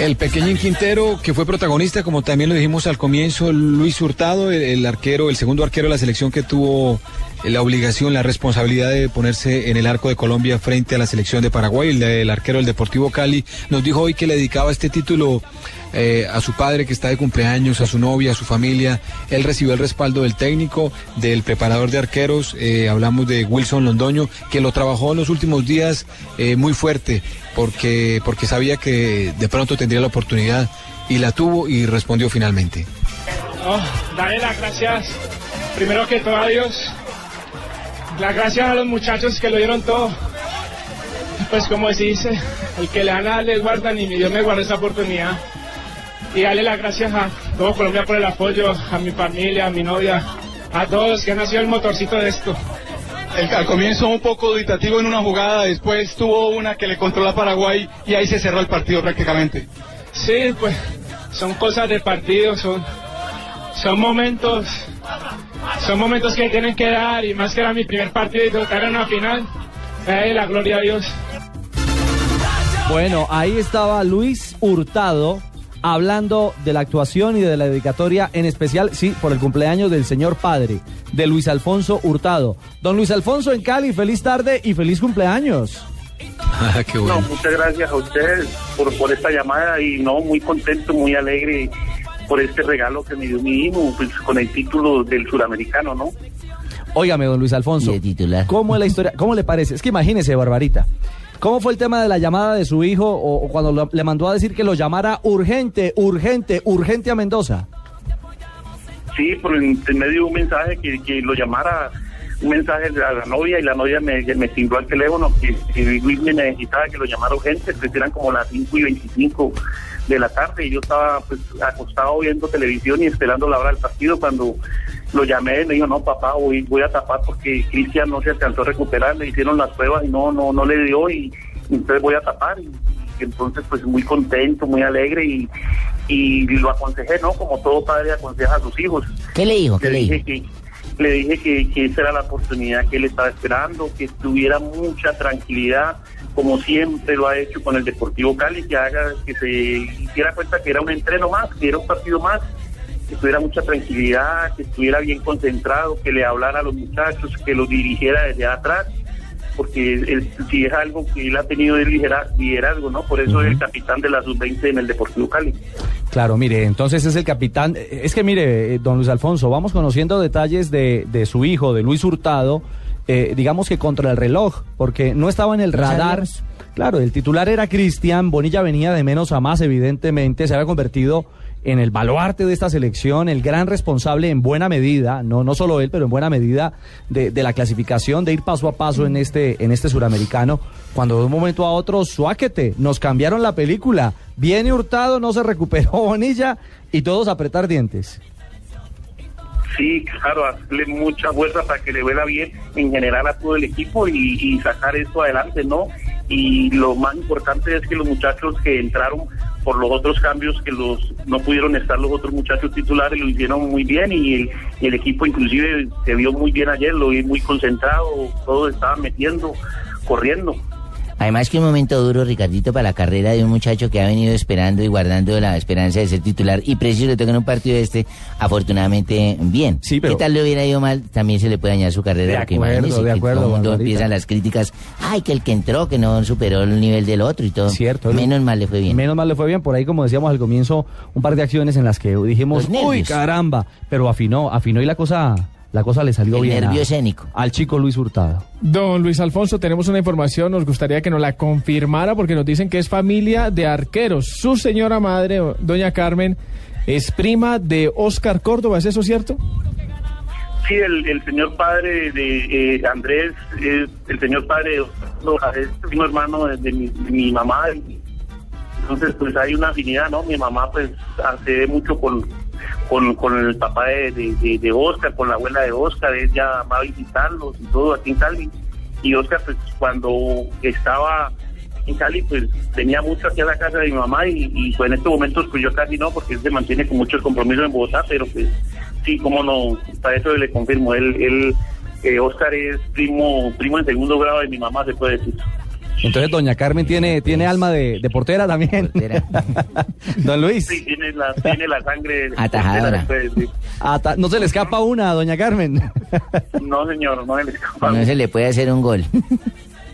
El pequeñín Quintero, que fue protagonista, como también lo dijimos al comienzo, Luis Hurtado, el, arquero, el segundo arquero de la selección que tuvo la obligación, la responsabilidad de ponerse en el arco de Colombia frente a la selección de Paraguay, el, el arquero del Deportivo Cali, nos dijo hoy que le dedicaba este título eh, a su padre que está de cumpleaños, a su novia, a su familia. Él recibió el respaldo del técnico, del preparador de arqueros, eh, hablamos de Wilson Londoño, que lo trabajó en los últimos días eh, muy fuerte, porque, porque sabía que de pronto tendría la oportunidad y la tuvo y respondió finalmente. Oh, darle las gracias, primero que todo a Dios, las gracias a los muchachos que lo dieron todo. Pues como se dice, el que le dan a le guardan y mi Dios me guarda esa oportunidad. Y darle las gracias a todo Colombia por el apoyo, a mi familia, a mi novia, a todos que han sido el motorcito de esto. El, al comienzo un poco dubitativo en una jugada, después tuvo una que le controla a Paraguay y ahí se cerró el partido prácticamente. Sí, pues son cosas de partido, son, son momentos, son momentos que tienen que dar y más que era mi primer partido y tocar en una final, eh, la gloria a Dios. Bueno, ahí estaba Luis Hurtado hablando de la actuación y de la dedicatoria, en especial, sí, por el cumpleaños del señor padre, de Luis Alfonso Hurtado. Don Luis Alfonso en Cali, feliz tarde y feliz cumpleaños. Ah, qué bueno. No, muchas gracias a ustedes por, por esta llamada y no, muy contento, muy alegre por este regalo que me dio mi hijo, pues con el título del suramericano, ¿no? Óigame, don Luis Alfonso. ¿cómo es la historia? ¿Cómo le parece? Es que imagínese, Barbarita. ¿Cómo fue el tema de la llamada de su hijo o, cuando lo- le mandó a decir que lo llamara urgente, urgente, urgente a Mendoza? Sí, por medio de un mensaje que, que lo llamara, un mensaje a la novia y la novia me, me timbró al teléfono que, que me necesitaba que lo llamara urgente, pues eran como las 5 y 25 de la tarde y yo estaba pues acostado viendo televisión y esperando la hora del partido cuando lo llamé y me dijo, no papá, voy, voy a tapar porque Cristian no se alcanzó a recuperar, le hicieron las pruebas y no, no, no le dio y, y entonces voy a tapar y, y entonces pues muy contento, muy alegre y, y lo aconsejé, ¿no? Como todo padre aconseja a sus hijos. ¿Qué le dijo? ¿Qué Le dije que le dije que, que esa era la oportunidad que él estaba esperando, que tuviera mucha tranquilidad, como siempre lo ha hecho con el Deportivo Cali, que haga, que se diera cuenta que era un entreno más, que era un partido más, que tuviera mucha tranquilidad, que estuviera bien concentrado, que le hablara a los muchachos, que los dirigiera desde atrás, porque él, si es algo que él ha tenido de lidera- liderazgo, ¿no? Por eso es el capitán de la sub-20 en el Deportivo Cali. Claro, mire, entonces es el capitán. Es que mire, eh, don Luis Alfonso, vamos conociendo detalles de, de su hijo, de Luis Hurtado, eh, digamos que contra el reloj, porque no estaba en el radar. Claro, el titular era Cristian, Bonilla venía de menos a más, evidentemente, se había convertido en el baluarte de esta selección, el gran responsable en buena medida, no, no solo él, pero en buena medida de, la clasificación, de ir paso a paso en este, en este suramericano, cuando de un momento a otro, suáquete, nos cambiaron la película, viene Hurtado, no se recuperó Bonilla y todos a apretar dientes. Sí, claro, hacerle mucha fuerza para que le vea bien en general a todo el equipo y, y sacar esto adelante, ¿no? Y lo más importante es que los muchachos que entraron por los otros cambios que los no pudieron estar los otros muchachos titulares lo hicieron muy bien y el, equipo inclusive se vio muy bien ayer, lo vi muy concentrado, todos estaban metiendo, corriendo. Además que un momento duro, Ricardito, para la carrera de un muchacho que ha venido esperando y guardando la esperanza de ser titular y preciso le toca en un partido este, afortunadamente bien. Sí, pero- ¿Qué tal le hubiera ido mal? También se le puede dañar su carrera. De acuerdo, de acuerdo, todo el mundo empiezan las críticas, ay, que el que entró, que no superó el nivel del otro y todo. Cierto. Menos mal le fue bien. Menos mal le fue bien, por ahí como decíamos al comienzo, un par de acciones en las que dijimos, uy, caramba, pero afinó, afinó y la cosa, la cosa le salió El bien. a- nervio escénico. Al chico Luis Hurtado. Don Luis Alfonso, tenemos una información, nos gustaría que nos la confirmara porque nos dicen que es familia de arqueros. Su señora madre, doña Carmen, es prima de Oscar Córdoba, ¿es eso cierto? Sí, el, el señor padre de eh, Andrés, es el señor padre de Osvaldo, es primo hermano de, de mi, de mi mamá. Entonces, pues hay una afinidad, ¿no? Mi mamá, pues, hace mucho con, con, con el papá de, de, de- Oscar, con la abuela de Oscar. Ella va a visitarlos y todo aquí en Cali. Y Oscar, pues, cuando estaba en Cali, pues, venía mucho aquí a la casa de mi mamá y, pues, en estos momentos, pues, yo casi no, porque él se mantiene con muchos compromisos en Bogotá, pero, pues, sí, cómo no, para eso le confirmo. Él, él eh, Oscar es primo, primo en segundo grado de mi mamá, se puede decir. Entonces, doña Carmen tiene, tiene alma de, de portera también. Portera. Don Luis, Sí, tiene la, tiene la sangre. Atajadora. ata- no se le escapa una, doña Carmen. No, señor, no se le escapa. No se le puede hacer un gol.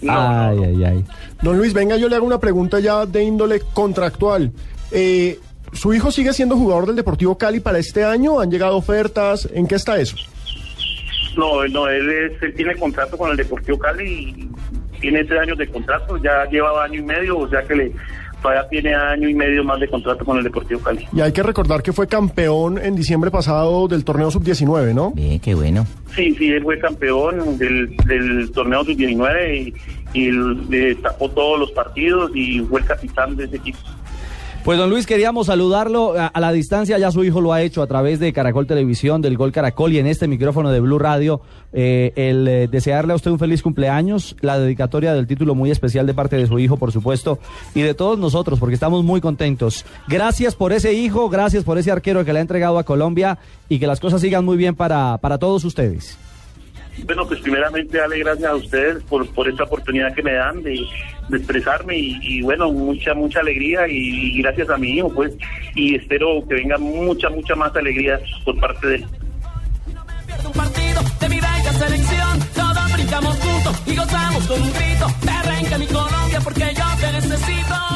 No, ay, no. ay, ay. Don Luis, venga, yo le hago una pregunta ya de índole contractual. Eh, ¿Su hijo sigue siendo jugador del Deportivo Cali para este año? ¿Han llegado ofertas? ¿En qué está eso? No, no, él, es, él tiene contrato con el Deportivo Cali y tiene tres años de contrato, ya llevaba año y medio, o sea que le todavía tiene año y medio más de contrato con el Deportivo Cali. Y hay que recordar que fue campeón en diciembre pasado del torneo sub-19, ¿no? Bien, qué bueno. Sí, sí, él fue campeón del, del torneo sub-19 y, y él, eh, tapó todos los partidos y fue el capitán de ese equipo. Pues don Luis, queríamos saludarlo a, la distancia, ya su hijo lo ha hecho a través de Caracol Televisión, del Gol Caracol y en este micrófono de Blue Radio, eh, el eh, desearle a usted un feliz cumpleaños, la dedicatoria del título muy especial de parte de su hijo, por supuesto, y de todos nosotros, porque estamos muy contentos. Gracias por ese hijo, gracias por ese arquero que le ha entregado a Colombia y que las cosas sigan muy bien para, para todos ustedes. Bueno, pues primeramente darle gracias a ustedes por, por esta oportunidad que me dan de, de expresarme y, y, bueno, mucha, mucha alegría y, y gracias a mi hijo, pues, y espero que venga mucha, mucha más alegría por parte de él. Y gozamos con un grito. Mi Colombia porque yo